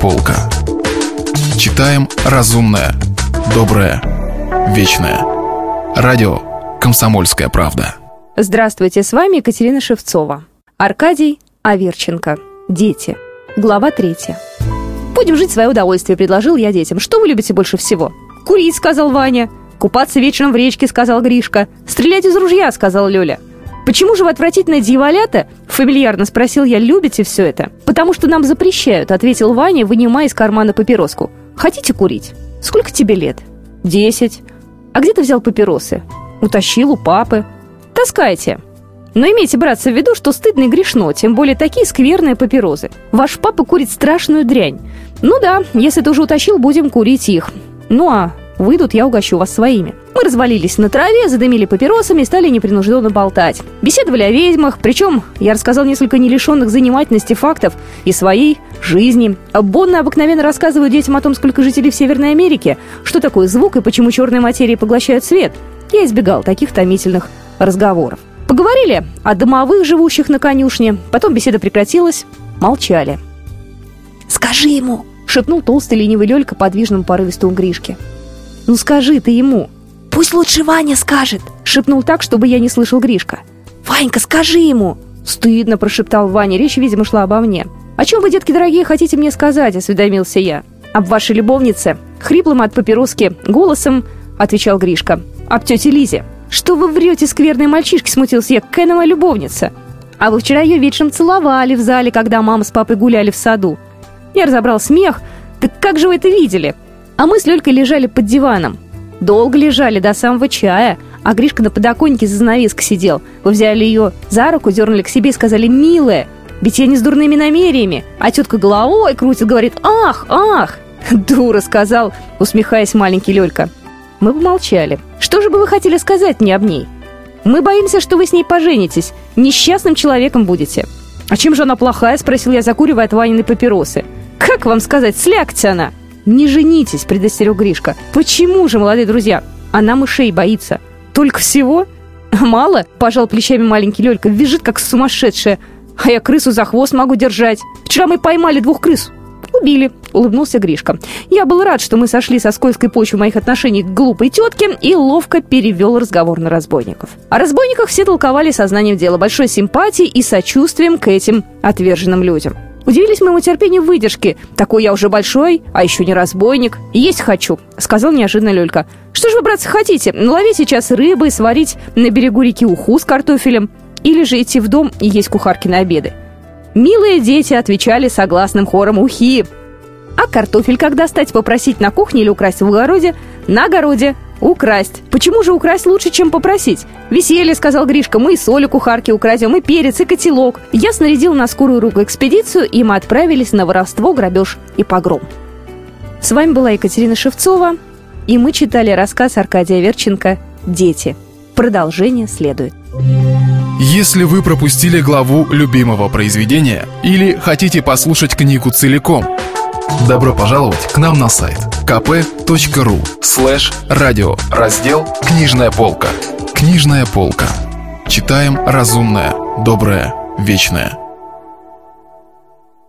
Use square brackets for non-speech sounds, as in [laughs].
полка. Читаем разумное, доброе, вечное. Радио «Комсомольская правда». Здравствуйте, с вами Екатерина Шевцова. Аркадий Аверченко. Дети. Глава третья. «Будем жить в свое удовольствие», — предложил я детям. «Что вы любите больше всего?» «Курить», — сказал Ваня. «Купаться вечером в речке», — сказал Гришка. «Стрелять из ружья», — сказал Лёля. «Почему же вы отвратительные дьяволята?» — фамильярно спросил я. «Любите все это?» «Потому что нам запрещают», — ответил Ваня, вынимая из кармана папироску. «Хотите курить?» «Сколько тебе лет?» «Десять». «А где ты взял папиросы?» «Утащил у папы». «Таскайте». Но имейте, братцы, в виду, что стыдно и грешно, тем более такие скверные папирозы. Ваш папа курит страшную дрянь. Ну да, если ты уже утащил, будем курить их. Ну а Выйдут, я угощу вас своими. Мы развалились на траве, задымили папиросами и стали непринужденно болтать. Беседовали о ведьмах, причем я рассказал несколько нелишенных занимательности фактов и своей жизни. Бонны обыкновенно рассказывают детям о том, сколько жителей в Северной Америке, что такое звук и почему черные материи поглощают свет. Я избегал таких томительных разговоров. Поговорили о домовых, живущих на конюшне. Потом беседа прекратилась. Молчали. «Скажи ему!» — шепнул толстый ленивый Лёлька подвижным порывистому Гришке. «Ну скажи ты ему!» «Пусть лучше Ваня скажет!» — шепнул так, чтобы я не слышал Гришка. «Ванька, скажи ему!» «Стыдно!» — прошептал Ваня. Речь, видимо, шла обо мне. «О чем вы, детки дорогие, хотите мне сказать?» — осведомился я. «Об вашей любовнице!» Хриплым от папироски голосом отвечал Гришка. «Об тете Лизе!» «Что вы врете, скверные мальчишки?» — смутился я. «Какая она моя любовница?» «А вы вчера ее вечером целовали в зале, когда мама с папой гуляли в саду». Я разобрал смех. «Так как же вы это видели?» А мы с Лёлькой лежали под диваном. Долго лежали, до самого чая. А Гришка на подоконнике за занавеской сидел. Вы взяли ее за руку, дернули к себе и сказали «Милая». Ведь я не с дурными намерениями. А тетка головой крутит, говорит «Ах, ах!» [laughs] «Дура», — сказал, усмехаясь маленький Лёлька. Мы помолчали. «Что же бы вы хотели сказать мне об ней?» «Мы боимся, что вы с ней поженитесь. Несчастным человеком будете». «А чем же она плохая?» — спросил я, закуривая от Ванины папиросы. «Как вам сказать, слягте она!» «Не женитесь», — предостерег Гришка. «Почему же, молодые друзья? Она мышей боится. Только всего?» «Мало?» — пожал плечами маленький Лёлька. «Визжит, как сумасшедшая. А я крысу за хвост могу держать. Вчера мы поймали двух крыс. «Убили», — улыбнулся Гришка. «Я был рад, что мы сошли со скользкой почвы моих отношений к глупой тетке и ловко перевел разговор на разбойников. О разбойниках все толковали сознанием дела, большой симпатией и сочувствием к этим отверженным людям. Удивились моему терпению выдержки. Такой я уже большой, а еще не разбойник. Есть хочу, сказал неожиданно Лёлька. Что же вы, братцы, хотите? Наловить сейчас рыбы и сварить на берегу реки уху с картофелем? Или же идти в дом и есть кухарки на обеды? Милые дети отвечали согласным хором ухи. А картофель как достать, попросить на кухне или украсть в огороде? На огороде. Украсть. Почему же украсть лучше, чем попросить? Веселье, сказал Гришка, мы и соли кухарки украдем, и перец, и котелок. Я снарядил на скорую руку экспедицию, и мы отправились на воровство, грабеж и погром. С вами была Екатерина Шевцова, и мы читали рассказ Аркадия Верченко «Дети». Продолжение следует. Если вы пропустили главу любимого произведения или хотите послушать книгу целиком, добро пожаловать к нам на сайт kp.ru слэш радио раздел «Книжная полка». Книжная полка. Читаем разумное, доброе, вечное.